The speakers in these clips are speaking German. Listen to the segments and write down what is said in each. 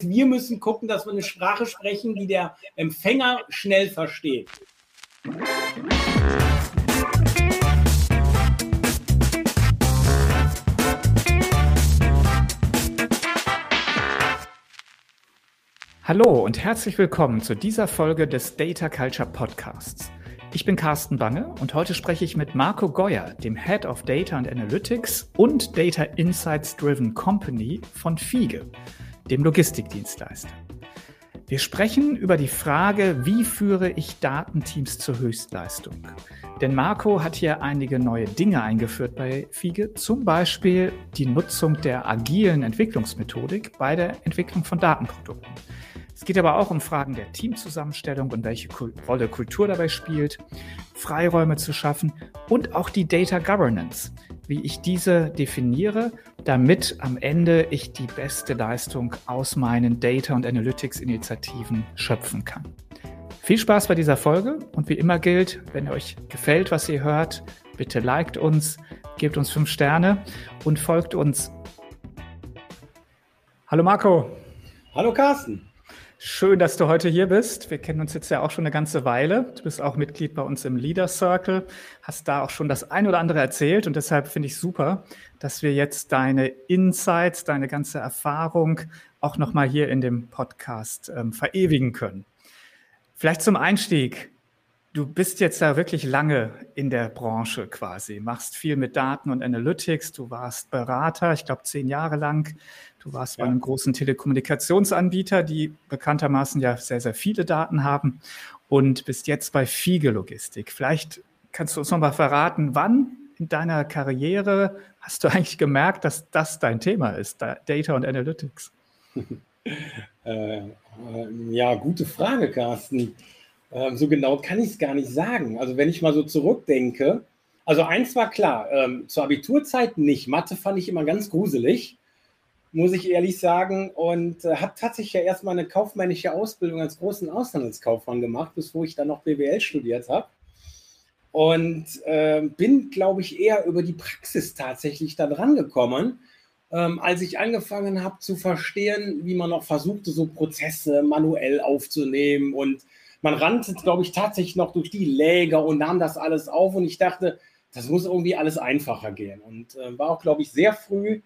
Wir müssen gucken, dass wir eine Sprache sprechen, die der Empfänger schnell versteht. Hallo und herzlich willkommen zu dieser Folge des Data Culture Podcasts. Ich bin Carsten Bange und heute spreche ich mit Marco Geuer, dem Head of Data and Analytics und Data Insights Driven Company von Fiege dem Logistikdienstleister. Wir sprechen über die Frage, wie führe ich Datenteams zur Höchstleistung? Denn Marco hat hier einige neue Dinge eingeführt bei Fiege, zum Beispiel die Nutzung der agilen Entwicklungsmethodik bei der Entwicklung von Datenprodukten. Es geht aber auch um Fragen der Teamzusammenstellung und welche Rolle Kultur dabei spielt, Freiräume zu schaffen und auch die Data Governance, wie ich diese definiere, damit am Ende ich die beste Leistung aus meinen Data- und Analytics-Initiativen schöpfen kann. Viel Spaß bei dieser Folge und wie immer gilt, wenn euch gefällt, was ihr hört, bitte liked uns, gebt uns fünf Sterne und folgt uns. Hallo Marco. Hallo Carsten. Schön, dass du heute hier bist. Wir kennen uns jetzt ja auch schon eine ganze Weile. Du bist auch Mitglied bei uns im Leader Circle, hast da auch schon das ein oder andere erzählt und deshalb finde ich super, dass wir jetzt deine Insights, deine ganze Erfahrung auch nochmal hier in dem Podcast ähm, verewigen können. Vielleicht zum Einstieg. Du bist jetzt da wirklich lange in der Branche quasi, machst viel mit Daten und Analytics. Du warst Berater, ich glaube zehn Jahre lang. Du warst ja. bei einem großen Telekommunikationsanbieter, die bekanntermaßen ja sehr, sehr viele Daten haben und bist jetzt bei Fiege Logistik. Vielleicht kannst du uns noch mal verraten, wann in deiner Karriere hast du eigentlich gemerkt, dass das dein Thema ist, Data und Analytics? äh, äh, ja, gute Frage, Carsten. Ähm, so genau kann ich es gar nicht sagen. Also wenn ich mal so zurückdenke, also eins war klar, ähm, zur Abiturzeit nicht. Mathe fand ich immer ganz gruselig, muss ich ehrlich sagen. Und äh, habe tatsächlich ja erstmal eine kaufmännische Ausbildung als großen Auslandskaufmann gemacht, bevor ich dann noch BWL studiert habe. Und äh, bin, glaube ich, eher über die Praxis tatsächlich da dran gekommen, ähm, als ich angefangen habe zu verstehen, wie man noch versuchte, so Prozesse manuell aufzunehmen und man rannte, glaube ich, tatsächlich noch durch die Läger und nahm das alles auf und ich dachte, das muss irgendwie alles einfacher gehen. Und äh, war auch, glaube ich, sehr früh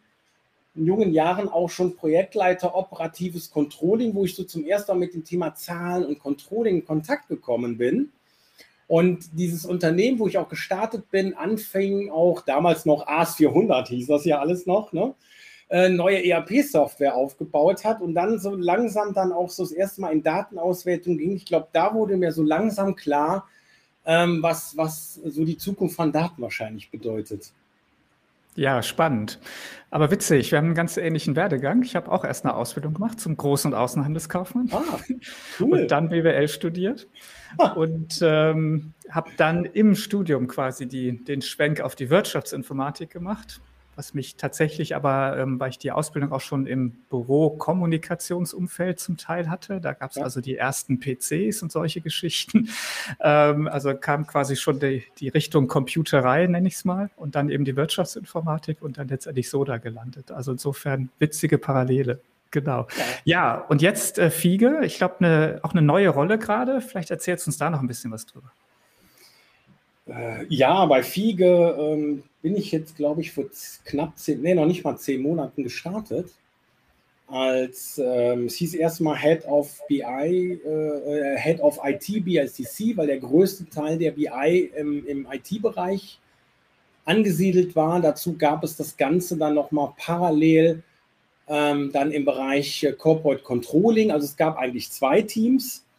in jungen Jahren auch schon Projektleiter operatives Controlling, wo ich so zum ersten Mal mit dem Thema Zahlen und Controlling in Kontakt gekommen bin. Und dieses Unternehmen, wo ich auch gestartet bin, anfing auch damals noch AS 400, hieß das ja alles noch, ne? Äh, neue ERP-Software aufgebaut hat und dann so langsam dann auch so das erste Mal in Datenauswertung ging. Ich glaube, da wurde mir so langsam klar, ähm, was, was so die Zukunft von Daten wahrscheinlich bedeutet. Ja, spannend. Aber witzig, wir haben einen ganz ähnlichen Werdegang. Ich habe auch erst eine Ausbildung gemacht zum Groß- und Außenhandelskaufmann. Ah, cool. Und dann BWL studiert. Ah. Und ähm, habe dann im Studium quasi die, den Schwenk auf die Wirtschaftsinformatik gemacht was mich tatsächlich aber, ähm, weil ich die Ausbildung auch schon im Büro-Kommunikationsumfeld zum Teil hatte, da gab es ja. also die ersten PCs und solche Geschichten. Ähm, also kam quasi schon die, die Richtung Computerei, nenne ich es mal, und dann eben die Wirtschaftsinformatik und dann letztendlich so da gelandet. Also insofern witzige Parallele. Genau. Ja, und jetzt äh, Fiege, ich glaube, ne, auch eine neue Rolle gerade. Vielleicht erzählst du uns da noch ein bisschen was drüber. Äh, ja, bei Fiege ähm, bin ich jetzt, glaube ich, vor knapp zehn, nee, noch nicht mal zehn Monaten gestartet. Als ähm, es hieß erstmal Head of BI, äh, Head of IT BICC, weil der größte Teil der BI im, im IT-Bereich angesiedelt war. Dazu gab es das Ganze dann nochmal parallel ähm, dann im Bereich Corporate Controlling. Also es gab eigentlich zwei Teams äh,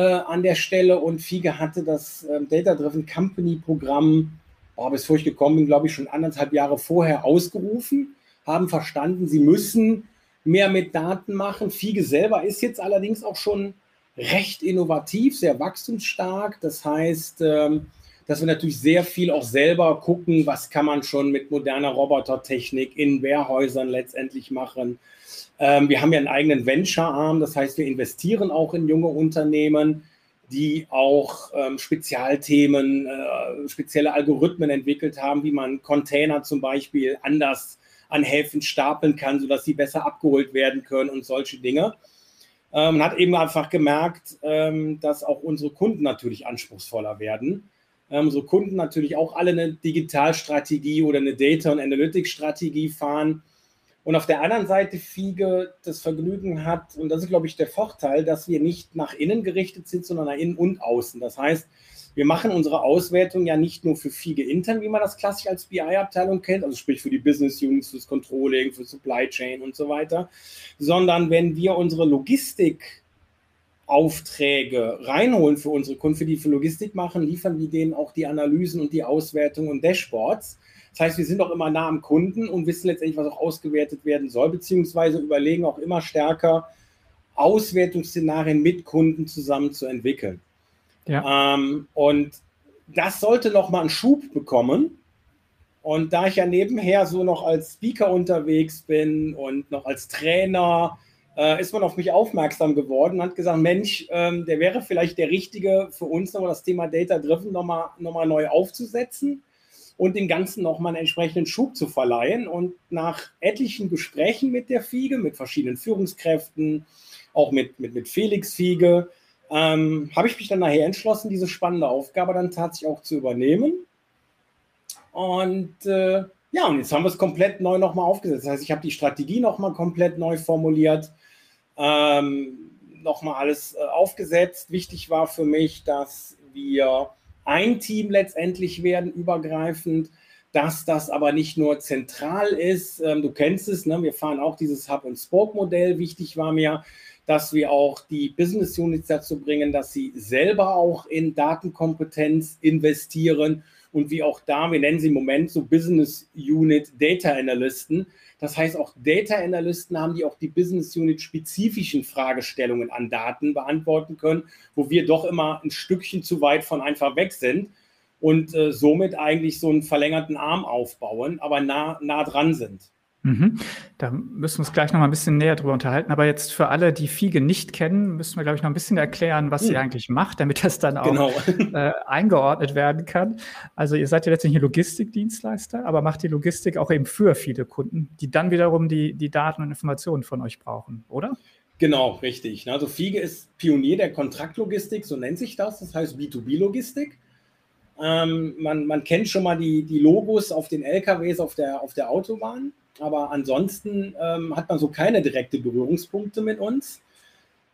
an der Stelle und FIGE hatte das äh, Data Driven Company Programm, oh, bevor ich gekommen bin, glaube ich, schon anderthalb Jahre vorher ausgerufen, haben verstanden, sie müssen mehr mit Daten machen. FIGE selber ist jetzt allerdings auch schon recht innovativ, sehr wachstumsstark. Das heißt, ähm, dass wir natürlich sehr viel auch selber gucken, was kann man schon mit moderner Robotertechnik in Wehrhäusern letztendlich machen. Ähm, wir haben ja einen eigenen Venture-Arm, das heißt, wir investieren auch in junge Unternehmen, die auch ähm, Spezialthemen, äh, spezielle Algorithmen entwickelt haben, wie man Container zum Beispiel anders an Häfen stapeln kann, sodass sie besser abgeholt werden können und solche Dinge. Ähm, man hat eben einfach gemerkt, ähm, dass auch unsere Kunden natürlich anspruchsvoller werden. Ähm, unsere Kunden natürlich auch alle eine Digitalstrategie oder eine Data- und Analytics-Strategie fahren. Und auf der anderen Seite Fiege das Vergnügen hat, und das ist, glaube ich, der Vorteil, dass wir nicht nach innen gerichtet sind, sondern nach innen und außen. Das heißt, wir machen unsere Auswertung ja nicht nur für Fiege intern, wie man das klassisch als BI-Abteilung kennt, also sprich für die Business Units, fürs Controlling, für Supply Chain und so weiter, sondern wenn wir unsere Logistikaufträge reinholen für unsere Kunden, für die für Logistik machen, liefern wir denen auch die Analysen und die Auswertung und Dashboards. Das heißt, wir sind auch immer nah am Kunden und wissen letztendlich, was auch ausgewertet werden soll, beziehungsweise überlegen auch immer stärker, Auswertungsszenarien mit Kunden zusammen zu entwickeln. Ja. Ähm, und das sollte noch mal einen Schub bekommen. Und da ich ja nebenher so noch als Speaker unterwegs bin und noch als Trainer, äh, ist man auf mich aufmerksam geworden und hat gesagt, Mensch, ähm, der wäre vielleicht der Richtige für uns, nochmal das Thema Data Driven nochmal noch mal neu aufzusetzen und dem Ganzen nochmal einen entsprechenden Schub zu verleihen. Und nach etlichen Gesprächen mit der Fiege, mit verschiedenen Führungskräften, auch mit, mit, mit Felix Fiege, ähm, habe ich mich dann nachher entschlossen, diese spannende Aufgabe dann tatsächlich auch zu übernehmen. Und äh, ja, und jetzt haben wir es komplett neu nochmal aufgesetzt. Das heißt, ich habe die Strategie nochmal komplett neu formuliert, ähm, nochmal alles äh, aufgesetzt. Wichtig war für mich, dass wir ein Team letztendlich werden, übergreifend, dass das aber nicht nur zentral ist. Ähm, du kennst es, ne? wir fahren auch dieses Hub-and-Spoke-Modell. Wichtig war mir, dass wir auch die Business Units dazu bringen, dass sie selber auch in Datenkompetenz investieren und wie auch da, wir nennen sie im Moment so Business Unit Data Analysten. Das heißt, auch Data Analysten haben, die auch die Business Unit spezifischen Fragestellungen an Daten beantworten können, wo wir doch immer ein Stückchen zu weit von einfach weg sind und äh, somit eigentlich so einen verlängerten Arm aufbauen, aber nah, nah dran sind. Mhm. Da müssen wir uns gleich noch mal ein bisschen näher drüber unterhalten. Aber jetzt für alle, die Fiege nicht kennen, müssen wir, glaube ich, noch ein bisschen erklären, was mhm. sie eigentlich macht, damit das dann auch genau. äh, eingeordnet werden kann. Also ihr seid ja letztendlich ein Logistikdienstleister, aber macht die Logistik auch eben für viele Kunden, die dann wiederum die, die Daten und Informationen von euch brauchen, oder? Genau, richtig. Also Fiege ist Pionier der Kontraktlogistik, so nennt sich das. Das heißt B2B-Logistik. Ähm, man, man kennt schon mal die, die Logos auf den LKWs auf der, auf der Autobahn. Aber ansonsten ähm, hat man so keine direkte Berührungspunkte mit uns,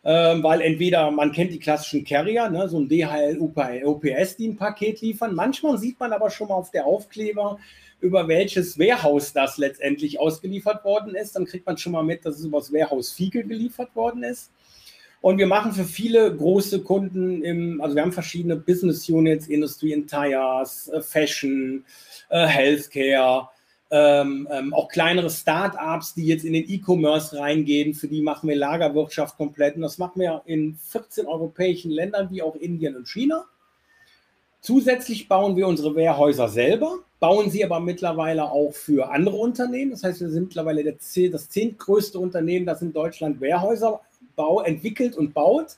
ähm, weil entweder man kennt die klassischen Carrier, ne, so ein DHL, UPS, die ein Paket liefern. Manchmal sieht man aber schon mal auf der Aufkleber, über welches Warehouse das letztendlich ausgeliefert worden ist. Dann kriegt man schon mal mit, dass es über das Warehouse Fiegel geliefert worden ist. Und wir machen für viele große Kunden, im, also wir haben verschiedene Business Units, Industry and Tires, äh, Fashion, äh, Healthcare, ähm, ähm, auch kleinere Start-ups, die jetzt in den E-Commerce reingehen, für die machen wir Lagerwirtschaft komplett. Und das machen wir in 14 europäischen Ländern, wie auch Indien und China. Zusätzlich bauen wir unsere Wehrhäuser selber, bauen sie aber mittlerweile auch für andere Unternehmen. Das heißt, wir sind mittlerweile das zehntgrößte Unternehmen, das in Deutschland Wehrhäuser bau, entwickelt und baut.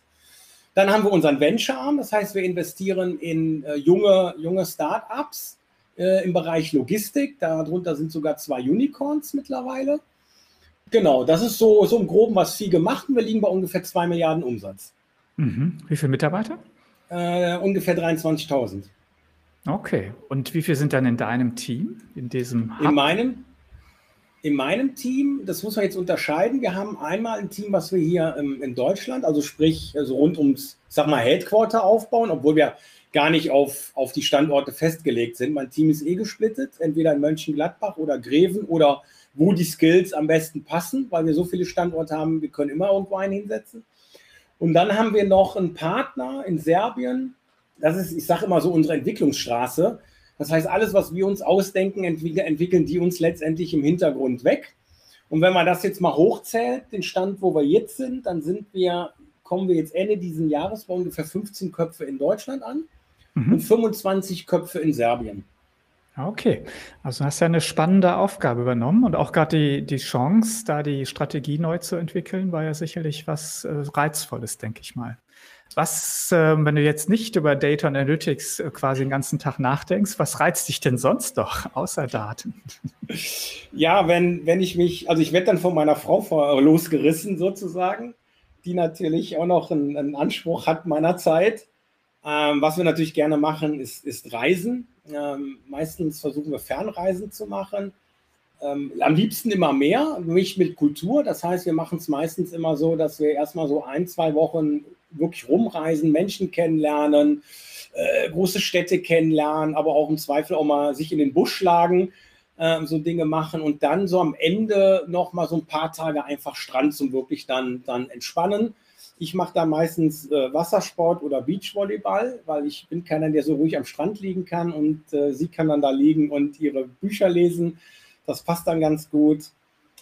Dann haben wir unseren Venture-Arm, das heißt, wir investieren in äh, junge, junge Start-ups, äh, im Bereich Logistik. Darunter sind sogar zwei Unicorns mittlerweile. Genau, das ist so, so im Groben, was viel gemacht. Wir liegen bei ungefähr 2 Milliarden Umsatz. Mhm. Wie viele Mitarbeiter? Äh, ungefähr 23.000. Okay. Und wie viele sind dann in deinem Team, in diesem Hub? In meinem, in meinem Team, das muss man jetzt unterscheiden. Wir haben einmal ein Team, was wir hier ähm, in Deutschland, also sprich also rund ums, sag mal, Headquarter aufbauen, obwohl wir gar nicht auf, auf die Standorte festgelegt sind. Mein Team ist eh gesplittet, entweder in Mönchengladbach oder Greven oder wo die Skills am besten passen, weil wir so viele Standorte haben, wir können immer irgendwo einen hinsetzen. Und dann haben wir noch einen Partner in Serbien. Das ist, ich sage immer so, unsere Entwicklungsstraße. Das heißt, alles, was wir uns ausdenken, entwickeln, entwickeln die uns letztendlich im Hintergrund weg. Und wenn man das jetzt mal hochzählt, den Stand, wo wir jetzt sind, dann sind wir, kommen wir jetzt Ende dieses Jahres bei ungefähr 15 Köpfe in Deutschland an mhm. und 25 Köpfe in Serbien. Okay, also hast du ja eine spannende Aufgabe übernommen und auch gerade die, die Chance, da die Strategie neu zu entwickeln, war ja sicherlich was äh, Reizvolles, denke ich mal. Was, äh, wenn du jetzt nicht über Data Analytics äh, quasi den ganzen Tag nachdenkst, was reizt dich denn sonst doch außer Daten? Ja, wenn, wenn ich mich, also ich werde dann von meiner Frau vor, losgerissen sozusagen, die natürlich auch noch einen, einen Anspruch hat meiner Zeit. Ähm, was wir natürlich gerne machen, ist, ist Reisen. Ähm, meistens versuchen wir Fernreisen zu machen. Ähm, am liebsten immer mehr, mich mit Kultur. Das heißt, wir machen es meistens immer so, dass wir erstmal so ein, zwei Wochen wirklich rumreisen, Menschen kennenlernen, äh, große Städte kennenlernen, aber auch im Zweifel auch mal sich in den Busch schlagen, äh, so Dinge machen und dann so am Ende noch mal so ein paar Tage einfach Strand zum wirklich dann, dann entspannen. Ich mache da meistens äh, Wassersport oder Beachvolleyball, weil ich bin keiner, der so ruhig am Strand liegen kann und äh, sie kann dann da liegen und ihre Bücher lesen. Das passt dann ganz gut.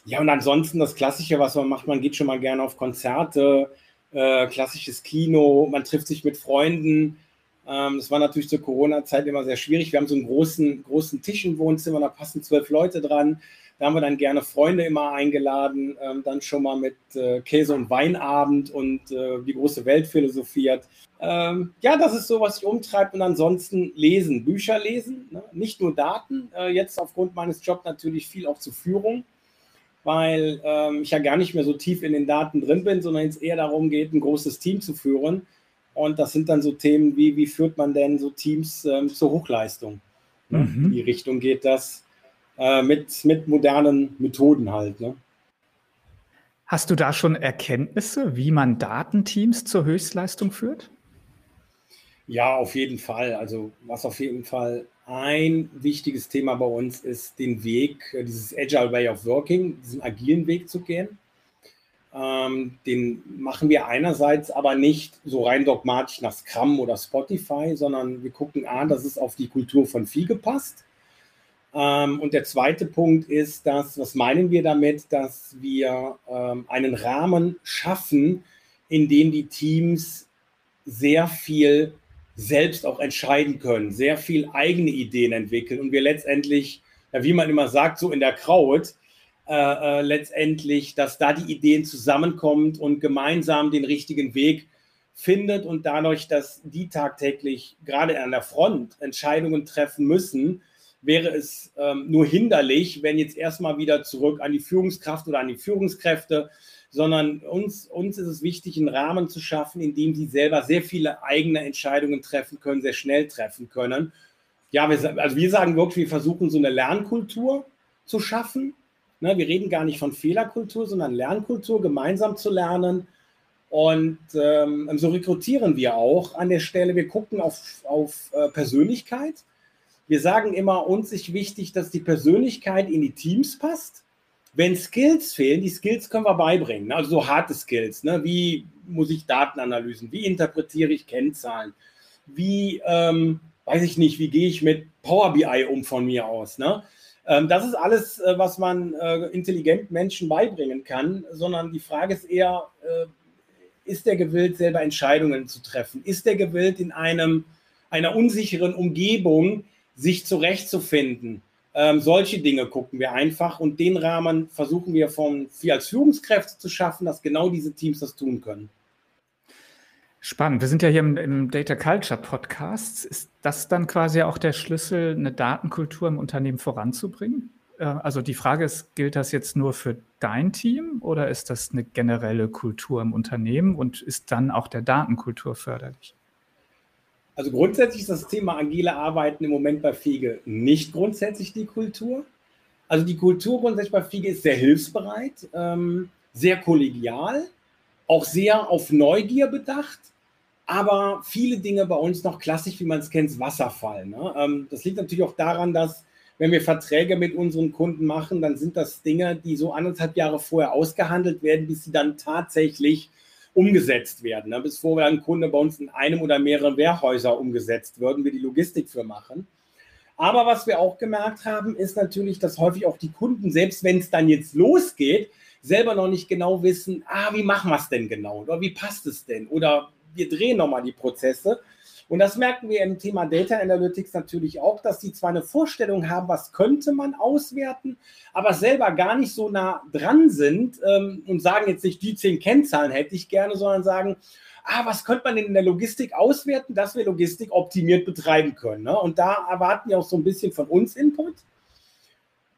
Ja, und ansonsten das Klassische, was man macht, man geht schon mal gerne auf Konzerte, äh, klassisches Kino, man trifft sich mit Freunden. Ähm, das war natürlich zur Corona-Zeit immer sehr schwierig. Wir haben so einen großen, großen Tisch im Wohnzimmer, da passen zwölf Leute dran. Da haben wir dann gerne Freunde immer eingeladen, ähm, dann schon mal mit äh, Käse- und Weinabend und äh, die große Welt philosophiert. Ähm, ja, das ist so, was ich umtreibt. Und ansonsten lesen, Bücher lesen, ne? nicht nur Daten. Äh, jetzt aufgrund meines Jobs natürlich viel auch zur Führung, weil ähm, ich ja gar nicht mehr so tief in den Daten drin bin, sondern es eher darum geht, ein großes Team zu führen. Und das sind dann so Themen wie, wie führt man denn so Teams ähm, zur Hochleistung? Ne? Mhm. In die Richtung geht das äh, mit, mit modernen Methoden halt. Ne? Hast du da schon Erkenntnisse, wie man Datenteams zur Höchstleistung führt? Ja, auf jeden Fall. Also was auf jeden Fall ein wichtiges Thema bei uns ist, den Weg, äh, dieses Agile Way of Working, diesen agilen Weg zu gehen. Ähm, den machen wir einerseits aber nicht so rein dogmatisch nach Scrum oder Spotify, sondern wir gucken an, dass es auf die Kultur von Vieh passt. Ähm, und der zweite Punkt ist, dass, was meinen wir damit, dass wir ähm, einen Rahmen schaffen, in dem die Teams sehr viel selbst auch entscheiden können, sehr viel eigene Ideen entwickeln und wir letztendlich, ja, wie man immer sagt, so in der Crowd, äh, äh, letztendlich, dass da die Ideen zusammenkommen und gemeinsam den richtigen Weg findet und dadurch, dass die tagtäglich gerade an der Front Entscheidungen treffen müssen, wäre es ähm, nur hinderlich, wenn jetzt erstmal wieder zurück an die Führungskraft oder an die Führungskräfte sondern uns, uns ist es wichtig, einen Rahmen zu schaffen, in dem sie selber sehr viele eigene Entscheidungen treffen können, sehr schnell treffen können. Ja, wir, also wir sagen wirklich, wir versuchen so eine Lernkultur zu schaffen. Ne, wir reden gar nicht von Fehlerkultur, sondern Lernkultur, gemeinsam zu lernen. Und ähm, so rekrutieren wir auch an der Stelle. Wir gucken auf, auf äh, Persönlichkeit. Wir sagen immer, uns ist wichtig, dass die Persönlichkeit in die Teams passt wenn Skills fehlen, die Skills können wir beibringen, ne? also so harte Skills, ne? wie muss ich Datenanalysen, wie interpretiere ich Kennzahlen, wie, ähm, weiß ich nicht, wie gehe ich mit Power BI um von mir aus. Ne? Ähm, das ist alles, äh, was man äh, intelligenten Menschen beibringen kann, sondern die Frage ist eher, äh, ist der gewillt, selber Entscheidungen zu treffen? Ist der gewillt, in einem, einer unsicheren Umgebung sich zurechtzufinden? Ähm, solche Dinge gucken wir einfach und den Rahmen versuchen wir von als Führungskräfte zu schaffen, dass genau diese Teams das tun können. Spannend. Wir sind ja hier im, im, Data Culture Podcast. Ist das dann quasi auch der Schlüssel, eine Datenkultur im Unternehmen voranzubringen? Äh, also die Frage ist, gilt das jetzt nur für dein Team oder ist das eine generelle Kultur im Unternehmen und ist dann auch der Datenkultur förderlich? Also grundsätzlich ist das Thema agile Arbeiten im Moment bei Fiege nicht grundsätzlich die Kultur. Also die Kultur grundsätzlich bei Fiege ist sehr hilfsbereit, ähm, sehr kollegial, auch sehr auf Neugier bedacht, aber viele Dinge bei uns noch klassisch, wie man es kennt, Wasserfall. Ne? Ähm, das liegt natürlich auch daran, dass wenn wir Verträge mit unseren Kunden machen, dann sind das Dinge, die so anderthalb Jahre vorher ausgehandelt werden, bis sie dann tatsächlich umgesetzt werden. Ne? Bis vorher ein Kunde bei uns in einem oder mehreren Wehrhäuser umgesetzt würden wir die Logistik für machen. Aber was wir auch gemerkt haben, ist natürlich, dass häufig auch die Kunden, selbst wenn es dann jetzt losgeht, selber noch nicht genau wissen, ah, wie machen wir es denn genau? Oder wie passt es denn? Oder wir drehen nochmal die Prozesse. Und das merken wir im Thema Data Analytics natürlich auch, dass die zwar eine Vorstellung haben, was könnte man auswerten, aber selber gar nicht so nah dran sind ähm, und sagen jetzt nicht, die zehn Kennzahlen hätte ich gerne, sondern sagen, ah, was könnte man denn in der Logistik auswerten, dass wir Logistik optimiert betreiben können. Ne? Und da erwarten wir auch so ein bisschen von uns Input.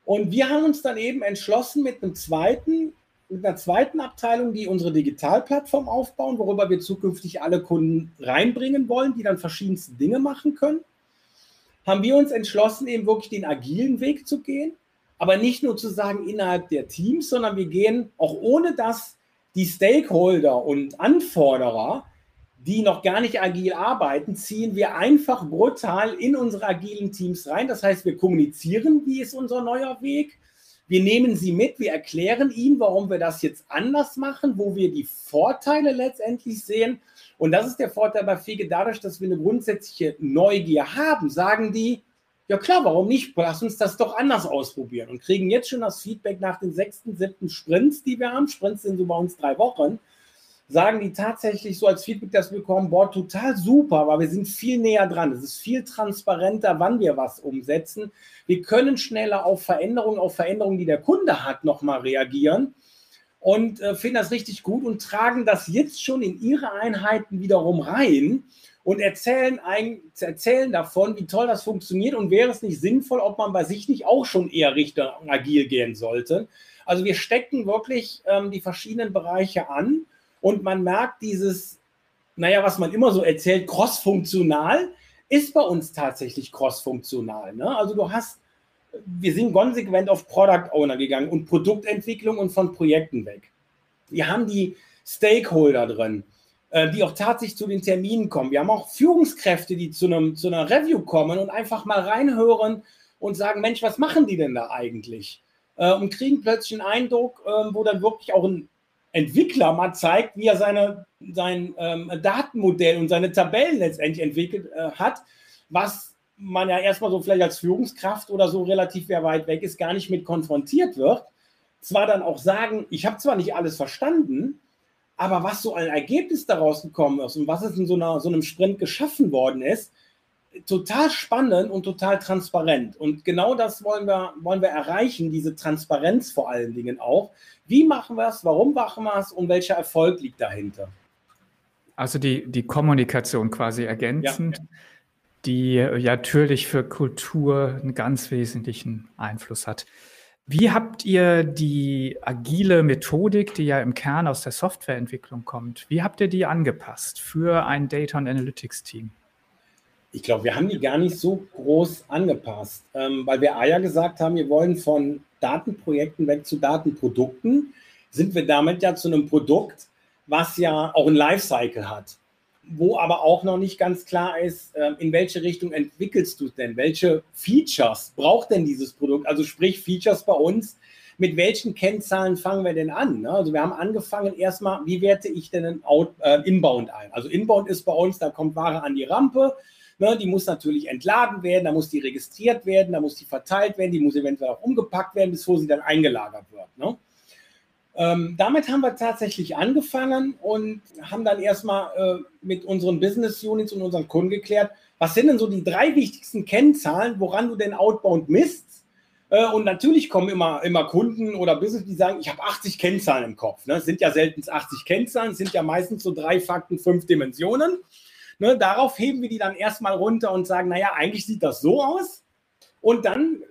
Und wir haben uns dann eben entschlossen mit einem zweiten, mit einer zweiten Abteilung, die unsere Digitalplattform aufbauen, worüber wir zukünftig alle Kunden reinbringen wollen, die dann verschiedenste Dinge machen können, haben wir uns entschlossen, eben wirklich den agilen Weg zu gehen. Aber nicht nur zu sagen innerhalb der Teams, sondern wir gehen auch ohne das die Stakeholder und Anforderer, die noch gar nicht agil arbeiten, ziehen wir einfach brutal in unsere agilen Teams rein. Das heißt, wir kommunizieren, wie ist unser neuer Weg. Wir nehmen sie mit, wir erklären ihnen, warum wir das jetzt anders machen, wo wir die Vorteile letztendlich sehen. Und das ist der Vorteil bei Fege. Dadurch, dass wir eine grundsätzliche Neugier haben, sagen die, ja klar, warum nicht? Lass uns das doch anders ausprobieren und kriegen jetzt schon das Feedback nach den sechsten, siebten Sprints, die wir haben. Sprints sind so bei uns drei Wochen. Sagen die tatsächlich so als Feedback, dass wir bekommen, boah, total super, weil wir sind viel näher dran. Es ist viel transparenter, wann wir was umsetzen. Wir können schneller auf Veränderungen, auf Veränderungen, die der Kunde hat, nochmal reagieren und äh, finden das richtig gut und tragen das jetzt schon in ihre Einheiten wiederum rein und erzählen, ein, erzählen davon, wie toll das funktioniert und wäre es nicht sinnvoll, ob man bei sich nicht auch schon eher Richtung agil gehen sollte. Also wir stecken wirklich ähm, die verschiedenen Bereiche an und man merkt dieses, naja, was man immer so erzählt, cross-funktional, ist bei uns tatsächlich cross-funktional. Ne? Also du hast, wir sind konsequent auf Product Owner gegangen und Produktentwicklung und von Projekten weg. Wir haben die Stakeholder drin. Äh, die auch tatsächlich zu den Terminen kommen. Wir haben auch Führungskräfte, die zu, einem, zu einer Review kommen und einfach mal reinhören und sagen, Mensch, was machen die denn da eigentlich? Äh, und kriegen plötzlich einen Eindruck, ähm, wo dann wirklich auch ein Entwickler mal zeigt, wie er seine, sein ähm, Datenmodell und seine Tabellen letztendlich entwickelt äh, hat, was man ja erstmal so vielleicht als Führungskraft oder so relativ weit weg ist, gar nicht mit konfrontiert wird. Zwar dann auch sagen, ich habe zwar nicht alles verstanden, aber was so ein Ergebnis daraus gekommen ist und was es in so, einer, so einem Sprint geschaffen worden ist, total spannend und total transparent. Und genau das wollen wir, wollen wir erreichen, diese Transparenz vor allen Dingen auch. Wie machen wir es, warum machen wir es und welcher Erfolg liegt dahinter? Also die, die Kommunikation quasi ergänzend, ja. die ja natürlich für Kultur einen ganz wesentlichen Einfluss hat. Wie habt ihr die agile Methodik, die ja im Kern aus der Softwareentwicklung kommt, wie habt ihr die angepasst für ein Data und Analytics Team? Ich glaube, wir haben die gar nicht so groß angepasst, ähm, weil wir ja gesagt haben, wir wollen von Datenprojekten weg zu Datenprodukten. Sind wir damit ja zu einem Produkt, was ja auch ein Lifecycle hat wo aber auch noch nicht ganz klar ist, ähm, in welche Richtung entwickelst du es denn? Welche Features braucht denn dieses Produkt? Also sprich Features bei uns. Mit welchen Kennzahlen fangen wir denn an? Ne? Also wir haben angefangen erstmal, wie werte ich denn ein Out, äh, Inbound ein? Also Inbound ist bei uns, da kommt Ware an die Rampe, ne? die muss natürlich entladen werden, da muss die registriert werden, da muss die verteilt werden, die muss eventuell auch umgepackt werden, bevor sie dann eingelagert wird. Ne? Ähm, damit haben wir tatsächlich angefangen und haben dann erstmal äh, mit unseren Business Units und unseren Kunden geklärt, was sind denn so die drei wichtigsten Kennzahlen, woran du denn Outbound misst? Äh, und natürlich kommen immer, immer Kunden oder Business, die sagen, ich habe 80 Kennzahlen im Kopf. Ne? Es sind ja selten 80 Kennzahlen, es sind ja meistens so drei Fakten, fünf Dimensionen. Ne? Darauf heben wir die dann erstmal runter und sagen, naja, eigentlich sieht das so aus. Und dann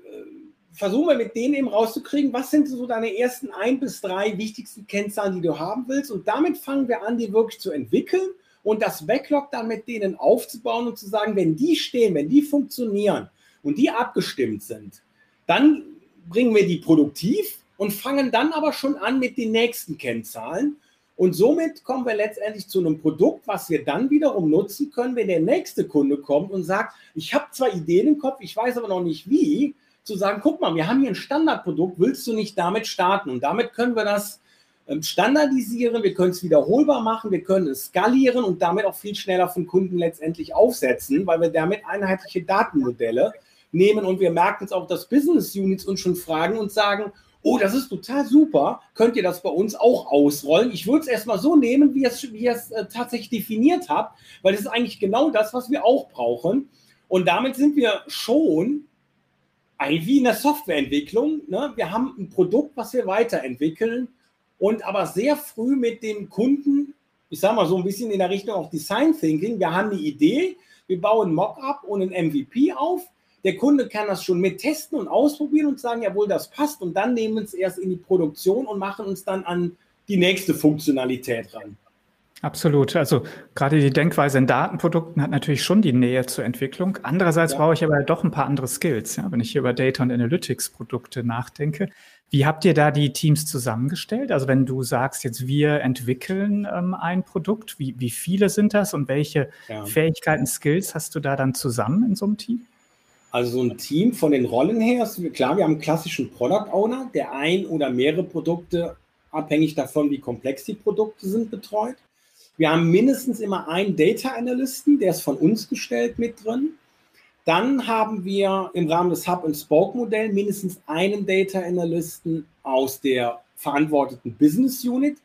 versuchen wir mit denen eben rauszukriegen, was sind so deine ersten ein bis drei wichtigsten Kennzahlen, die du haben willst. Und damit fangen wir an, die wirklich zu entwickeln und das Backlog dann mit denen aufzubauen und zu sagen, wenn die stehen, wenn die funktionieren und die abgestimmt sind, dann bringen wir die produktiv und fangen dann aber schon an mit den nächsten Kennzahlen. Und somit kommen wir letztendlich zu einem Produkt, was wir dann wiederum nutzen können, wenn der nächste Kunde kommt und sagt, ich habe zwar Ideen im Kopf, ich weiß aber noch nicht wie, zu sagen, guck mal, wir haben hier ein Standardprodukt, willst du nicht damit starten? Und damit können wir das ähm, standardisieren, wir können es wiederholbar machen, wir können es skalieren und damit auch viel schneller von Kunden letztendlich aufsetzen, weil wir damit einheitliche Datenmodelle nehmen und wir merken es auch, dass Business Units uns schon fragen und sagen, oh, das ist total super, könnt ihr das bei uns auch ausrollen? Ich würde es erstmal so nehmen, wie ihr es, wie äh, tatsächlich definiert habt, weil das ist eigentlich genau das, was wir auch brauchen. Und damit sind wir schon wie in der Softwareentwicklung. Ne? Wir haben ein Produkt, was wir weiterentwickeln und aber sehr früh mit dem Kunden ich sage mal so ein bisschen in der Richtung auch Design Thinking. Wir haben eine Idee, wir bauen ein Mockup und ein MVP auf. Der Kunde kann das schon mit testen und ausprobieren und sagen, jawohl, das passt. Und dann nehmen wir es erst in die Produktion und machen uns dann an die nächste Funktionalität ran. Absolut. Also gerade die Denkweise in Datenprodukten hat natürlich schon die Nähe zur Entwicklung. Andererseits ja. brauche ich aber doch ein paar andere Skills, ja, wenn ich hier über Data und Analytics Produkte nachdenke. Wie habt ihr da die Teams zusammengestellt? Also wenn du sagst, jetzt wir entwickeln ähm, ein Produkt, wie, wie viele sind das und welche ja. Fähigkeiten, Skills hast du da dann zusammen in so einem Team? Also so ein Team von den Rollen her, ist, klar, wir haben einen klassischen Product Owner, der ein oder mehrere Produkte, abhängig davon, wie komplex die Produkte sind, betreut. Wir haben mindestens immer einen Data Analysten, der ist von uns gestellt mit drin. Dann haben wir im Rahmen des Hub and Spoke Modells mindestens einen Data Analysten aus der verantworteten Business Unit,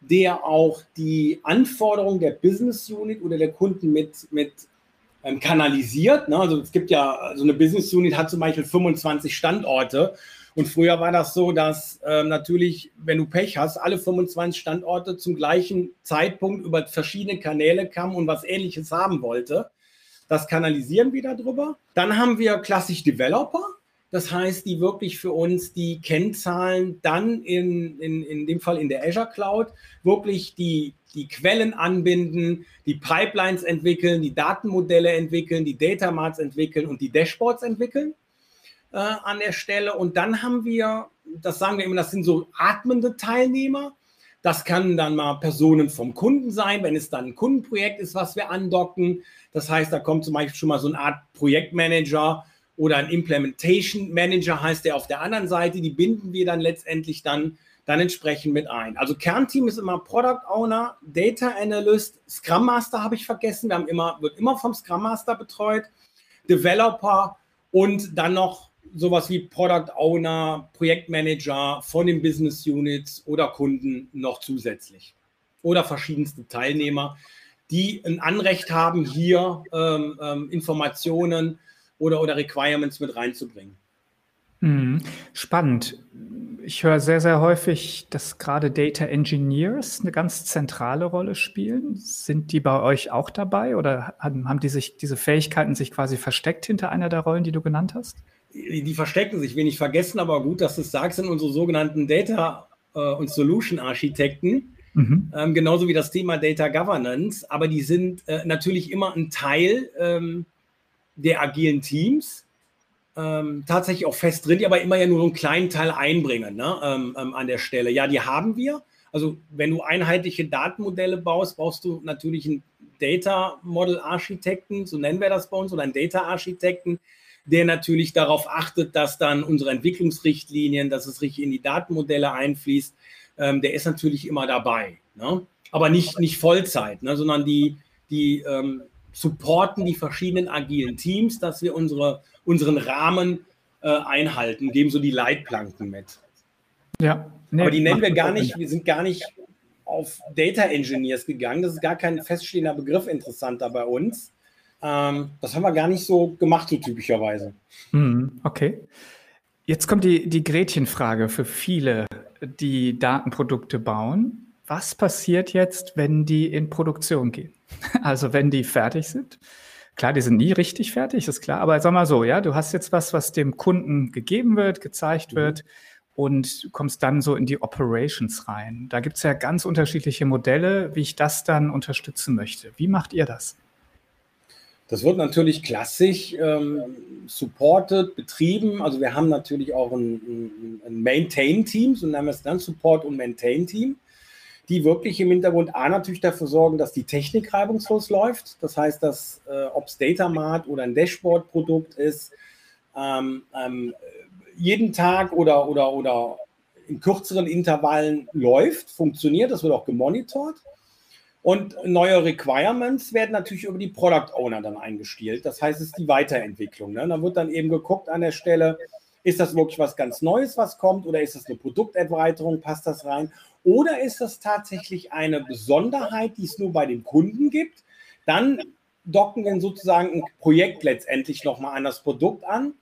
der auch die Anforderungen der Business Unit oder der Kunden mit, mit ähm, kanalisiert. Ne? Also es gibt ja, so eine Business Unit hat zum Beispiel 25 Standorte und früher war das so, dass ähm, natürlich, wenn du Pech hast, alle 25 Standorte zum gleichen Zeitpunkt über verschiedene Kanäle kamen und was Ähnliches haben wollte. Das kanalisieren wir darüber. Dann haben wir klassisch Developer. Das heißt, die wirklich für uns die Kennzahlen dann in, in, in dem Fall in der Azure Cloud wirklich die, die Quellen anbinden, die Pipelines entwickeln, die Datenmodelle entwickeln, die Data Marts entwickeln und die Dashboards entwickeln äh, an der Stelle. Und dann haben wir, das sagen wir immer, das sind so atmende Teilnehmer. Das kann dann mal Personen vom Kunden sein, wenn es dann ein Kundenprojekt ist, was wir andocken. Das heißt, da kommt zum Beispiel schon mal so eine Art Projektmanager oder ein Implementation Manager heißt der auf der anderen Seite. Die binden wir dann letztendlich dann, dann entsprechend mit ein. Also Kernteam ist immer Product Owner, Data Analyst, Scrum Master habe ich vergessen. Wir haben immer, wird immer vom Scrum Master betreut, Developer und dann noch sowas wie Product Owner, Projektmanager von den Business Units oder Kunden noch zusätzlich. Oder verschiedenste Teilnehmer, die ein Anrecht haben, hier ähm, ähm, Informationen oder, oder Requirements mit reinzubringen. Mhm. Spannend. Ich höre sehr, sehr häufig, dass gerade Data Engineers eine ganz zentrale Rolle spielen. Sind die bei euch auch dabei oder haben die sich diese Fähigkeiten sich quasi versteckt hinter einer der Rollen, die du genannt hast? die verstecken sich, wenig vergessen, aber gut, dass du es sagst, sind unsere sogenannten Data- äh, und Solution-Architekten. Mhm. Ähm, genauso wie das Thema Data Governance, aber die sind äh, natürlich immer ein Teil ähm, der agilen Teams, ähm, tatsächlich auch fest drin, die aber immer ja nur einen kleinen Teil einbringen ne, ähm, ähm, an der Stelle. Ja, die haben wir. Also wenn du einheitliche Datenmodelle baust, brauchst du natürlich einen Data Model Architekten, so nennen wir das bei uns, oder einen Data Architekten, der natürlich darauf achtet, dass dann unsere Entwicklungsrichtlinien, dass es richtig in die Datenmodelle einfließt, ähm, der ist natürlich immer dabei. Ne? Aber nicht, nicht Vollzeit, ne? sondern die, die ähm, supporten die verschiedenen agilen Teams, dass wir unsere, unseren Rahmen äh, einhalten, geben so die Leitplanken mit. Ja. Nee, Aber die nennen wir gar nicht, wir sind gar nicht auf Data Engineers gegangen. Das ist gar kein feststehender Begriff interessanter bei uns, ähm, das haben wir gar nicht so gemacht, so typischerweise. Mhm, okay. Jetzt kommt die, die Gretchenfrage für viele, die Datenprodukte bauen. Was passiert jetzt, wenn die in Produktion gehen? Also wenn die fertig sind? Klar, die sind nie richtig fertig, ist klar. Aber sag mal so, ja, du hast jetzt was, was dem Kunden gegeben wird, gezeigt mhm. wird und kommst dann so in die Operations rein. Da gibt es ja ganz unterschiedliche Modelle, wie ich das dann unterstützen möchte. Wie macht ihr das? Das wird natürlich klassisch ähm, supported, betrieben. Also wir haben natürlich auch ein, ein, ein Maintain-Team, so nennen wir es dann, Support- und Maintain-Team, die wirklich im Hintergrund A natürlich dafür sorgen, dass die Technik reibungslos läuft. Das heißt, dass äh, ob es Datamart oder ein Dashboard-Produkt ist, ähm, ähm, jeden Tag oder, oder, oder in kürzeren Intervallen läuft, funktioniert. Das wird auch gemonitort. Und neue Requirements werden natürlich über die Product Owner dann eingestielt. Das heißt, es ist die Weiterentwicklung. Ne? Da wird dann eben geguckt an der Stelle, ist das wirklich was ganz Neues, was kommt, oder ist das eine Produkterweiterung, passt das rein? Oder ist das tatsächlich eine Besonderheit, die es nur bei dem Kunden gibt? Dann docken wir sozusagen ein Projekt letztendlich nochmal an das Produkt an.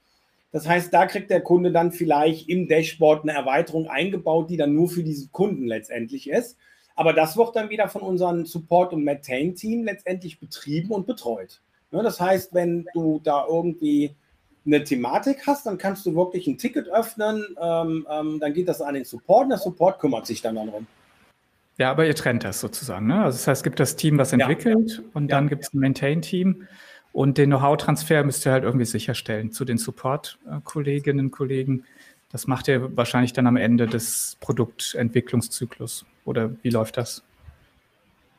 Das heißt, da kriegt der Kunde dann vielleicht im Dashboard eine Erweiterung eingebaut, die dann nur für diesen Kunden letztendlich ist. Aber das wird dann wieder von unserem Support- und Maintain-Team letztendlich betrieben und betreut. Ne, das heißt, wenn du da irgendwie eine Thematik hast, dann kannst du wirklich ein Ticket öffnen, ähm, ähm, dann geht das an den Support und der Support kümmert sich dann darum. Ja, aber ihr trennt das sozusagen. Ne? Also das heißt, es gibt das Team, was entwickelt ja. und dann gibt es ein Maintain-Team und den Know-how-Transfer müsst ihr halt irgendwie sicherstellen zu den Support-Kolleginnen und Kollegen. Das macht ihr wahrscheinlich dann am Ende des Produktentwicklungszyklus. Oder wie läuft das?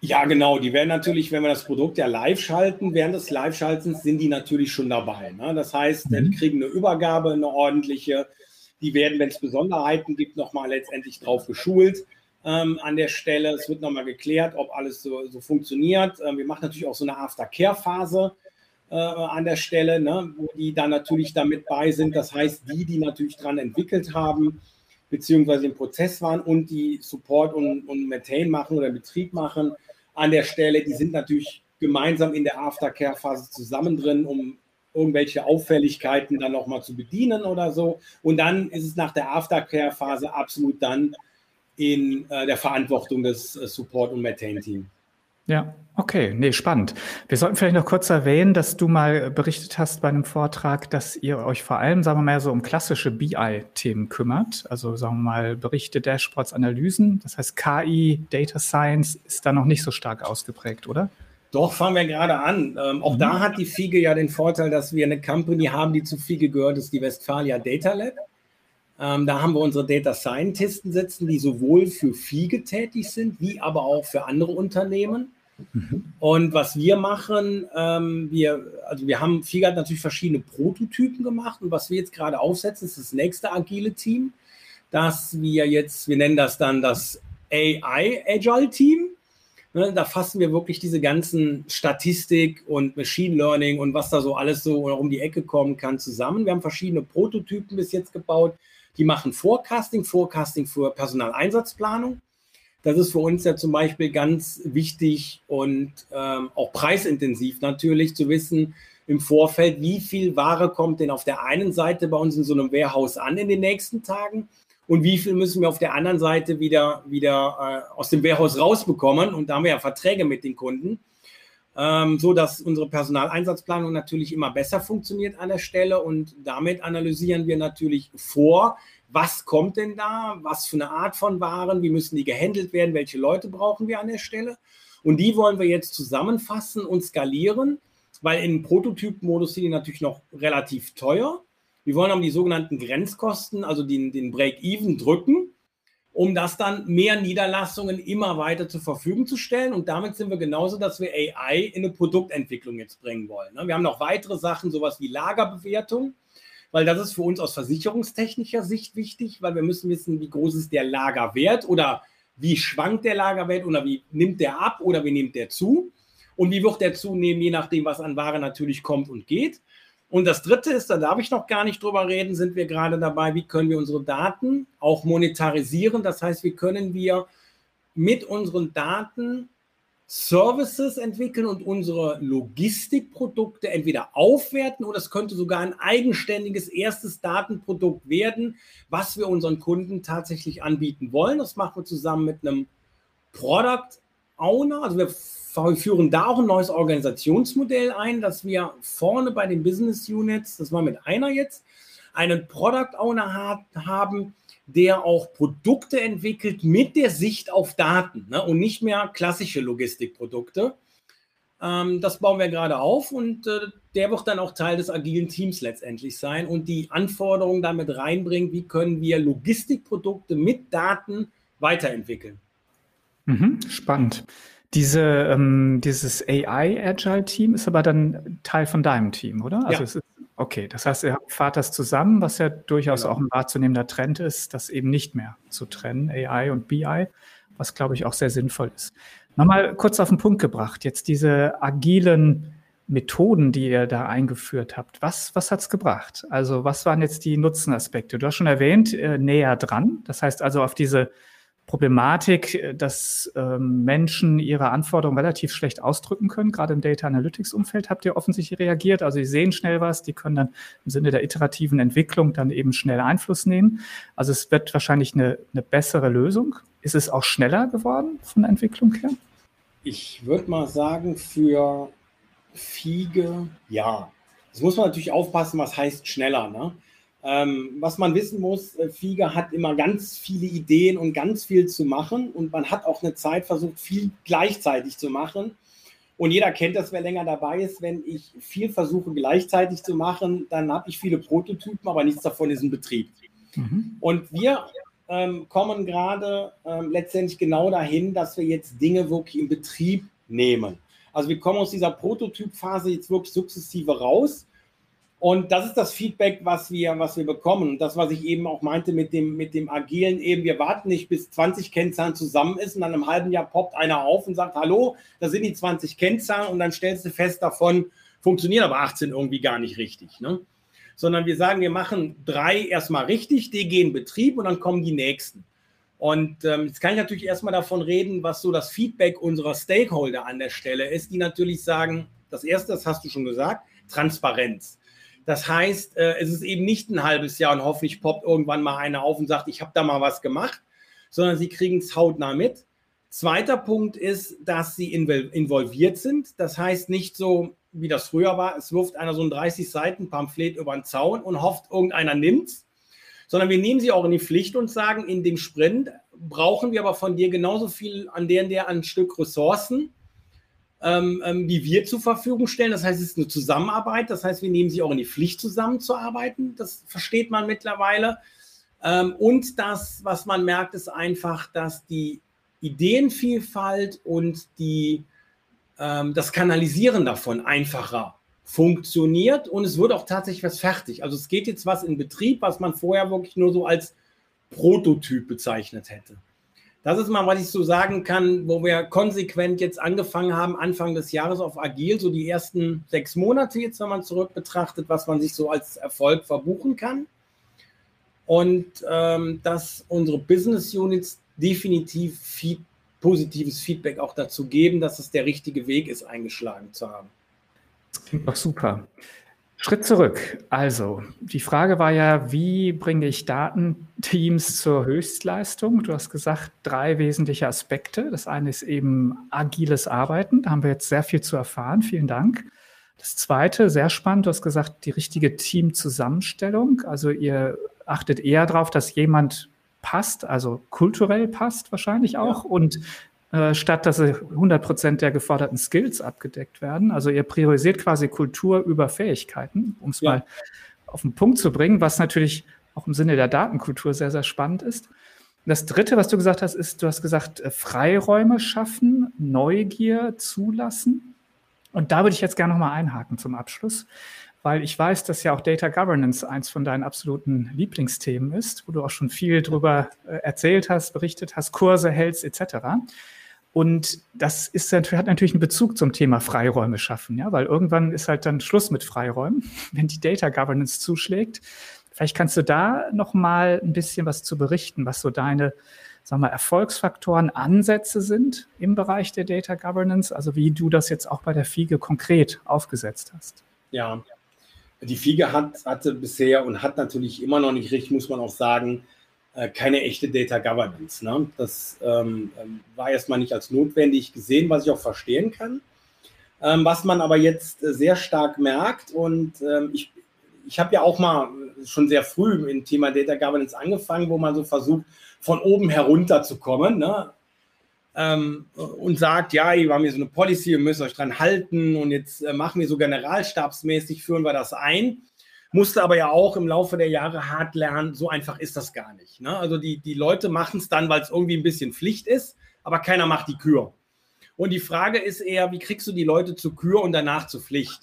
Ja, genau. Die werden natürlich, wenn wir das Produkt ja live schalten, während des Live-Schaltens sind die natürlich schon dabei. Ne? Das heißt, mhm. die kriegen eine Übergabe, eine ordentliche. Die werden, wenn es Besonderheiten gibt, nochmal letztendlich drauf geschult ähm, an der Stelle. Es wird nochmal geklärt, ob alles so, so funktioniert. Ähm, wir machen natürlich auch so eine Aftercare-Phase äh, an der Stelle, ne? wo die dann natürlich damit bei sind. Das heißt, die, die natürlich dran entwickelt haben, beziehungsweise im Prozess waren und die Support und, und Maintain machen oder Betrieb machen, an der Stelle, die sind natürlich gemeinsam in der Aftercare-Phase zusammen drin, um irgendwelche Auffälligkeiten dann nochmal zu bedienen oder so. Und dann ist es nach der Aftercare-Phase absolut dann in äh, der Verantwortung des äh, Support- und Maintain-Teams. Ja, okay, nee, spannend. Wir sollten vielleicht noch kurz erwähnen, dass du mal berichtet hast bei einem Vortrag, dass ihr euch vor allem, sagen wir mal, so um klassische BI-Themen kümmert. Also sagen wir mal Berichte, Dashboards, Analysen. Das heißt, KI, Data Science ist da noch nicht so stark ausgeprägt, oder? Doch, fangen wir gerade an. Ähm, auch mhm. da hat die FIGE ja den Vorteil, dass wir eine Company haben, die zu FIGE gehört, das ist die Westfalia Data Lab. Ähm, da haben wir unsere Data Scientisten sitzen, die sowohl für FIGE tätig sind, wie aber auch für andere Unternehmen. Mhm. Und was wir machen, ähm, wir, also wir haben, FIGE hat natürlich verschiedene Prototypen gemacht und was wir jetzt gerade aufsetzen, ist das nächste agile Team, dass wir jetzt, wir nennen das dann das AI Agile Team. Ne, da fassen wir wirklich diese ganzen Statistik und Machine Learning und was da so alles so um die Ecke kommen kann zusammen. Wir haben verschiedene Prototypen bis jetzt gebaut. Die machen Forecasting, Forecasting für Personaleinsatzplanung. Das ist für uns ja zum Beispiel ganz wichtig und ähm, auch preisintensiv natürlich zu wissen im Vorfeld, wie viel Ware kommt denn auf der einen Seite bei uns in so einem Warehouse an in den nächsten Tagen und wie viel müssen wir auf der anderen Seite wieder, wieder äh, aus dem Warehouse rausbekommen. Und da haben wir ja Verträge mit den Kunden ähm, so unsere Personaleinsatzplanung natürlich immer besser funktioniert an der Stelle und damit analysieren wir natürlich vor, was kommt denn da, was für eine Art von Waren, wie müssen die gehandelt werden, welche Leute brauchen wir an der Stelle. Und die wollen wir jetzt zusammenfassen und skalieren, weil im Prototyp-Modus sind die natürlich noch relativ teuer. Wir wollen aber die sogenannten Grenzkosten, also den, den Break-Even drücken um das dann mehr Niederlassungen immer weiter zur Verfügung zu stellen. Und damit sind wir genauso, dass wir AI in eine Produktentwicklung jetzt bringen wollen. Ne? Wir haben noch weitere Sachen, sowas wie Lagerbewertung, weil das ist für uns aus versicherungstechnischer Sicht wichtig, weil wir müssen wissen, wie groß ist der Lagerwert oder wie schwankt der Lagerwert oder wie nimmt der ab oder wie nimmt der zu und wie wird der zunehmen, je nachdem, was an Ware natürlich kommt und geht. Und das Dritte ist, da darf ich noch gar nicht drüber reden, sind wir gerade dabei, wie können wir unsere Daten auch monetarisieren. Das heißt, wie können wir mit unseren Daten Services entwickeln und unsere Logistikprodukte entweder aufwerten oder es könnte sogar ein eigenständiges erstes Datenprodukt werden, was wir unseren Kunden tatsächlich anbieten wollen. Das machen wir zusammen mit einem Product Owner. Also wir führen da auch ein neues Organisationsmodell ein, dass wir vorne bei den Business Units, das war mit einer jetzt, einen Product Owner haben, der auch Produkte entwickelt mit der Sicht auf Daten ne, und nicht mehr klassische Logistikprodukte. Ähm, das bauen wir gerade auf und äh, der wird dann auch Teil des agilen Teams letztendlich sein und die Anforderungen damit reinbringen, wie können wir Logistikprodukte mit Daten weiterentwickeln. Mhm, spannend. Diese, ähm, dieses AI-Agile-Team ist aber dann Teil von deinem Team, oder? Also ja. es ist, okay, das heißt, ihr fahrt das zusammen, was ja durchaus genau. auch ein wahrzunehmender Trend ist, das eben nicht mehr zu trennen, AI und BI, was glaube ich auch sehr sinnvoll ist. Nochmal kurz auf den Punkt gebracht, jetzt diese agilen Methoden, die ihr da eingeführt habt, was, was hat's gebracht? Also was waren jetzt die Nutzenaspekte? Du hast schon erwähnt, äh, näher dran, das heißt also auf diese Problematik, dass ähm, Menschen ihre Anforderungen relativ schlecht ausdrücken können. Gerade im Data Analytics Umfeld habt ihr offensichtlich reagiert. Also sie sehen schnell was, die können dann im Sinne der iterativen Entwicklung dann eben schnell Einfluss nehmen. Also es wird wahrscheinlich eine, eine bessere Lösung ist es auch schneller geworden von der Entwicklung her? Ich würde mal sagen, für Fiege ja. Das muss man natürlich aufpassen, was heißt schneller. Ne? Ähm, was man wissen muss, äh, Fiege hat immer ganz viele Ideen und ganz viel zu machen und man hat auch eine Zeit versucht, viel gleichzeitig zu machen. Und jeder kennt das, wer länger dabei ist. Wenn ich viel versuche gleichzeitig zu machen, dann habe ich viele Prototypen, aber nichts davon ist in Betrieb. Mhm. Und wir ähm, kommen gerade ähm, letztendlich genau dahin, dass wir jetzt Dinge wirklich in Betrieb nehmen. Also wir kommen aus dieser Prototypphase jetzt wirklich sukzessive raus und das ist das Feedback, was wir, was wir bekommen. Das, was ich eben auch meinte mit dem, mit dem Agilen, eben, wir warten nicht, bis 20 Kennzahlen zusammen ist und dann im halben Jahr poppt einer auf und sagt, hallo, da sind die 20 Kennzahlen und dann stellst du fest davon, funktioniert aber 18 irgendwie gar nicht richtig. Ne? Sondern wir sagen, wir machen drei erstmal richtig, die gehen in Betrieb und dann kommen die nächsten. Und ähm, jetzt kann ich natürlich erstmal davon reden, was so das Feedback unserer Stakeholder an der Stelle ist, die natürlich sagen, das erste, das hast du schon gesagt, Transparenz. Das heißt, äh, es ist eben nicht ein halbes Jahr und hoffentlich poppt irgendwann mal einer auf und sagt, ich habe da mal was gemacht, sondern sie kriegen es hautnah mit. Zweiter Punkt ist, dass sie involviert sind. Das heißt nicht so, wie das früher war, es wirft einer so ein 30 Seiten Pamphlet über den Zaun und hofft, irgendeiner nimmt's, sondern wir nehmen sie auch in die Pflicht und sagen, in dem Sprint brauchen wir aber von dir genauso viel an der und der an Stück Ressourcen, ähm, ähm, die wir zur Verfügung stellen. Das heißt, es ist eine Zusammenarbeit. Das heißt, wir nehmen sie auch in die Pflicht, zusammenzuarbeiten. Das versteht man mittlerweile. Ähm, und das, was man merkt, ist einfach, dass die Ideenvielfalt und die, ähm, das Kanalisieren davon einfacher funktioniert und es wird auch tatsächlich was fertig. Also es geht jetzt was in Betrieb, was man vorher wirklich nur so als Prototyp bezeichnet hätte. Das ist mal, was ich so sagen kann, wo wir konsequent jetzt angefangen haben, Anfang des Jahres auf Agil, so die ersten sechs Monate jetzt, wenn man zurück betrachtet, was man sich so als Erfolg verbuchen kann. Und ähm, dass unsere Business Units definitiv viel positives Feedback auch dazu geben, dass es der richtige Weg ist, eingeschlagen zu haben. Das klingt doch super. Schritt zurück. Also, die Frage war ja, wie bringe ich Datenteams zur Höchstleistung? Du hast gesagt, drei wesentliche Aspekte. Das eine ist eben agiles Arbeiten. Da haben wir jetzt sehr viel zu erfahren. Vielen Dank. Das zweite, sehr spannend, du hast gesagt, die richtige Teamzusammenstellung. Also ihr achtet eher darauf, dass jemand passt, also kulturell passt wahrscheinlich auch ja. und äh, statt dass 100 Prozent der geforderten Skills abgedeckt werden. Also ihr priorisiert quasi Kultur über Fähigkeiten, um es ja. mal auf den Punkt zu bringen, was natürlich auch im Sinne der Datenkultur sehr, sehr spannend ist. Das Dritte, was du gesagt hast, ist, du hast gesagt, äh, Freiräume schaffen, Neugier zulassen. Und da würde ich jetzt gerne nochmal einhaken zum Abschluss, weil ich weiß, dass ja auch Data Governance eins von deinen absoluten Lieblingsthemen ist, wo du auch schon viel drüber äh, erzählt hast, berichtet hast, Kurse hältst etc. Und das ist, hat natürlich einen Bezug zum Thema Freiräume schaffen, ja, weil irgendwann ist halt dann Schluss mit Freiräumen, wenn die Data Governance zuschlägt. Vielleicht kannst du da noch mal ein bisschen was zu berichten, was so deine sagen wir, Erfolgsfaktoren, Ansätze sind im Bereich der Data Governance, also wie du das jetzt auch bei der FIGE konkret aufgesetzt hast. Ja, die FIGE hat, hatte bisher und hat natürlich immer noch nicht richtig, muss man auch sagen, äh, keine echte Data Governance. Ne? Das ähm, ähm, war erstmal nicht als notwendig gesehen, was ich auch verstehen kann. Ähm, was man aber jetzt äh, sehr stark merkt und ähm, ich, ich habe ja auch mal schon sehr früh im Thema Data Governance angefangen, wo man so versucht, von oben herunter zu kommen ne? ähm, und sagt, ja, wir haben hier so eine Policy, ihr müsst euch dran halten und jetzt äh, machen wir so generalstabsmäßig, führen wir das ein musste aber ja auch im Laufe der Jahre hart lernen, so einfach ist das gar nicht. Ne? Also die, die Leute machen es dann, weil es irgendwie ein bisschen Pflicht ist, aber keiner macht die Kür. Und die Frage ist eher, wie kriegst du die Leute zur Kür und danach zur Pflicht?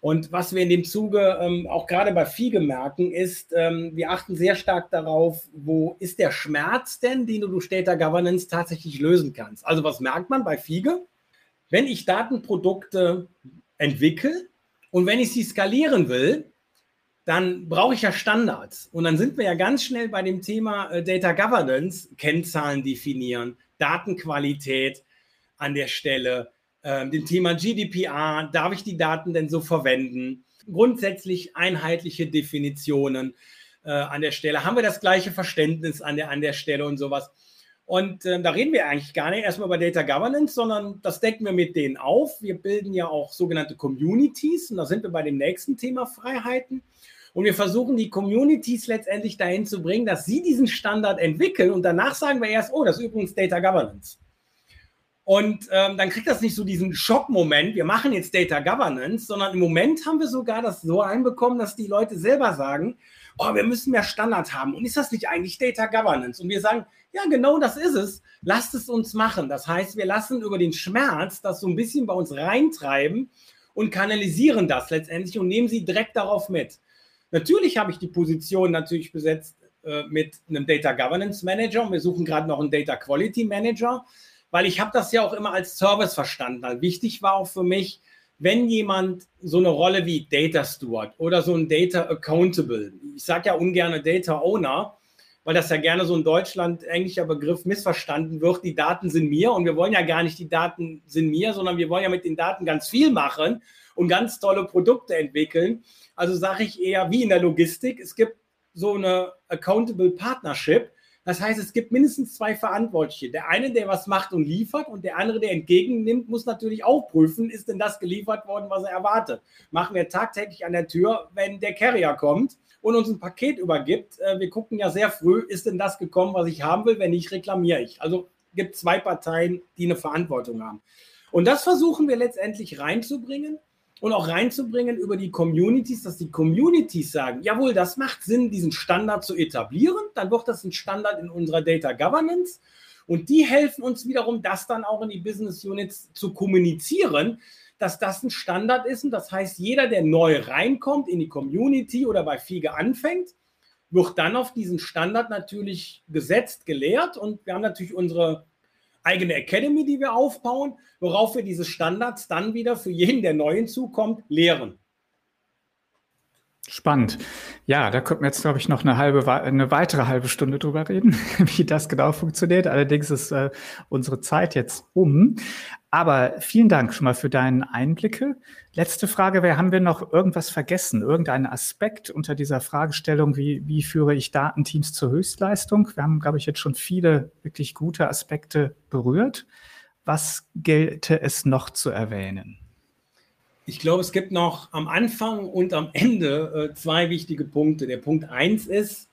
Und was wir in dem Zuge ähm, auch gerade bei FIGE merken, ist, ähm, wir achten sehr stark darauf, wo ist der Schmerz denn, den du durch Governance tatsächlich lösen kannst. Also was merkt man bei FIGE? Wenn ich Datenprodukte entwickle und wenn ich sie skalieren will, dann brauche ich ja Standards. Und dann sind wir ja ganz schnell bei dem Thema äh, Data Governance, Kennzahlen definieren, Datenqualität an der Stelle, äh, dem Thema GDPR, darf ich die Daten denn so verwenden? Grundsätzlich einheitliche Definitionen äh, an der Stelle. Haben wir das gleiche Verständnis an der, an der Stelle und sowas? Und äh, da reden wir eigentlich gar nicht erstmal über Data Governance, sondern das decken wir mit denen auf. Wir bilden ja auch sogenannte Communities und da sind wir bei dem nächsten Thema Freiheiten. Und wir versuchen die Communities letztendlich dahin zu bringen, dass sie diesen Standard entwickeln und danach sagen wir erst, oh, das ist übrigens Data Governance. Und ähm, dann kriegt das nicht so diesen Schockmoment, wir machen jetzt Data Governance, sondern im Moment haben wir sogar das so einbekommen, dass die Leute selber sagen, oh, wir müssen mehr Standard haben. Und ist das nicht eigentlich Data Governance? Und wir sagen, ja, genau das ist es. Lasst es uns machen. Das heißt, wir lassen über den Schmerz das so ein bisschen bei uns reintreiben und kanalisieren das letztendlich und nehmen sie direkt darauf mit. Natürlich habe ich die Position natürlich besetzt äh, mit einem Data Governance Manager und wir suchen gerade noch einen Data Quality Manager weil ich habe das ja auch immer als Service verstanden. Weil wichtig war auch für mich, wenn jemand so eine Rolle wie Data Steward oder so ein Data Accountable, ich sage ja ungern Data Owner, weil das ja gerne so ein Deutschland englischer Begriff missverstanden wird, die Daten sind mir und wir wollen ja gar nicht die Daten sind mir, sondern wir wollen ja mit den Daten ganz viel machen und ganz tolle Produkte entwickeln. Also sage ich eher wie in der Logistik, es gibt so eine Accountable Partnership, das heißt, es gibt mindestens zwei Verantwortliche. Der eine, der was macht und liefert und der andere, der entgegennimmt, muss natürlich auch prüfen, ist denn das geliefert worden, was er erwartet. Machen wir tagtäglich an der Tür, wenn der Carrier kommt und uns ein Paket übergibt. Äh, wir gucken ja sehr früh, ist denn das gekommen, was ich haben will? Wenn nicht, reklamiere ich. Also gibt zwei Parteien, die eine Verantwortung haben. Und das versuchen wir letztendlich reinzubringen und auch reinzubringen über die Communities, dass die Communities sagen, jawohl, das macht Sinn, diesen Standard zu etablieren, dann wird das ein Standard in unserer Data Governance. Und die helfen uns wiederum, das dann auch in die Business Units zu kommunizieren, dass das ein Standard ist. Und das heißt, jeder, der neu reinkommt in die Community oder bei FIGE anfängt, wird dann auf diesen Standard natürlich gesetzt, gelehrt. Und wir haben natürlich unsere eigene Academy, die wir aufbauen, worauf wir diese Standards dann wieder für jeden, der neu hinzukommt, lehren. Spannend. Ja, da könnten wir jetzt, glaube ich, noch eine halbe, eine weitere halbe Stunde drüber reden, wie das genau funktioniert. Allerdings ist äh, unsere Zeit jetzt um. Aber vielen Dank schon mal für deine Einblicke. Letzte Frage wäre, haben wir noch irgendwas vergessen? Irgendeinen Aspekt unter dieser Fragestellung, wie, wie führe ich Datenteams zur Höchstleistung? Wir haben, glaube ich, jetzt schon viele wirklich gute Aspekte berührt. Was gelte es noch zu erwähnen? Ich glaube, es gibt noch am Anfang und am Ende äh, zwei wichtige Punkte. Der Punkt eins ist,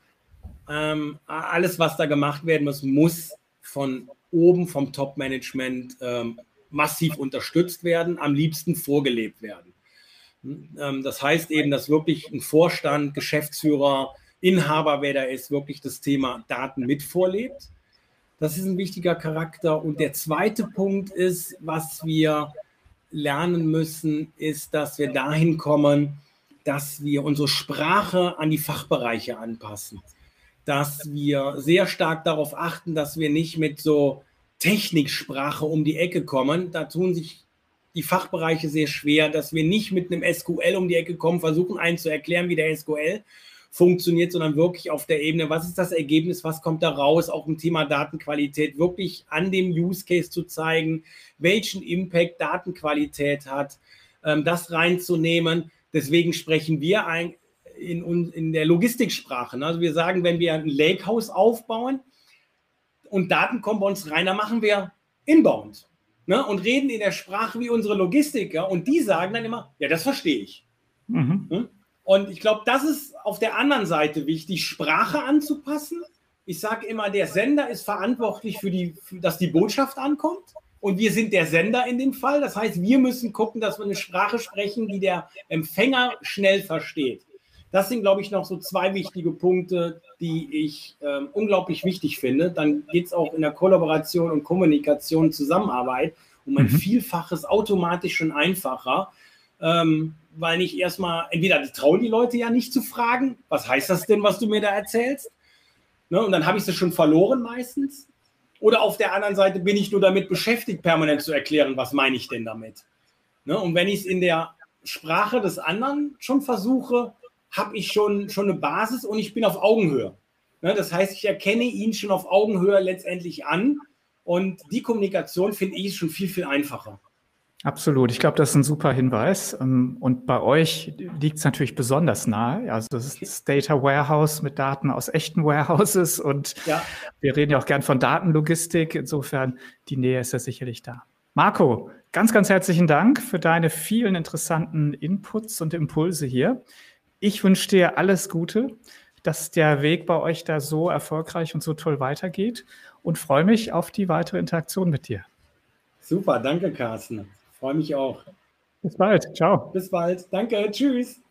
ähm, alles, was da gemacht werden muss, muss von oben vom Top-Management ähm, massiv unterstützt werden, am liebsten vorgelebt werden. Ähm, das heißt eben, dass wirklich ein Vorstand, Geschäftsführer, Inhaber, wer da ist, wirklich das Thema Daten mit vorlebt. Das ist ein wichtiger Charakter. Und der zweite Punkt ist, was wir lernen müssen, ist, dass wir dahin kommen, dass wir unsere Sprache an die Fachbereiche anpassen. Dass wir sehr stark darauf achten, dass wir nicht mit so Techniksprache um die Ecke kommen. Da tun sich die Fachbereiche sehr schwer, dass wir nicht mit einem SQL um die Ecke kommen, versuchen einen zu erklären, wie der SQL funktioniert, sondern wirklich auf der Ebene, was ist das Ergebnis, was kommt da raus, auch im Thema Datenqualität, wirklich an dem Use Case zu zeigen, welchen Impact Datenqualität hat, ähm, das reinzunehmen. Deswegen sprechen wir ein, in, in der Logistiksprache. Ne? Also wir sagen, wenn wir ein Lakehouse aufbauen und Daten kommen bei uns rein, dann machen wir inbound ne? und reden in der Sprache wie unsere Logistiker und die sagen dann immer, ja, das verstehe ich. Mhm. Hm? Und ich glaube, das ist auf der anderen Seite wichtig, Sprache anzupassen. Ich sage immer, der Sender ist verantwortlich für die, für, dass die Botschaft ankommt. Und wir sind der Sender in dem Fall. Das heißt, wir müssen gucken, dass wir eine Sprache sprechen, die der Empfänger schnell versteht. Das sind, glaube ich, noch so zwei wichtige Punkte, die ich äh, unglaublich wichtig finde. Dann geht es auch in der Kollaboration und Kommunikation, Zusammenarbeit um ein mhm. Vielfaches automatisch schon einfacher. Ähm, weil nicht erstmal, entweder trauen die Leute ja nicht zu fragen, was heißt das denn, was du mir da erzählst? Ne, und dann habe ich sie schon verloren meistens. Oder auf der anderen Seite bin ich nur damit beschäftigt, permanent zu erklären, was meine ich denn damit? Ne, und wenn ich es in der Sprache des anderen schon versuche, habe ich schon, schon eine Basis und ich bin auf Augenhöhe. Ne, das heißt, ich erkenne ihn schon auf Augenhöhe letztendlich an und die Kommunikation finde ich schon viel, viel einfacher. Absolut. Ich glaube, das ist ein super Hinweis. Ähm, und bei euch liegt es natürlich besonders nahe. Also es ist das Data Warehouse mit Daten aus echten Warehouses und ja. wir reden ja auch gern von Datenlogistik. Insofern, die Nähe ist ja sicherlich da. Marco, ganz, ganz herzlichen Dank für deine vielen interessanten Inputs und Impulse hier. Ich wünsche dir alles Gute, dass der Weg bei euch da so erfolgreich und so toll weitergeht und freue mich auf die weitere Interaktion mit dir. Super, danke Carsten. Freue mich auch. Bis bald. Ciao. Bis bald. Danke. Tschüss.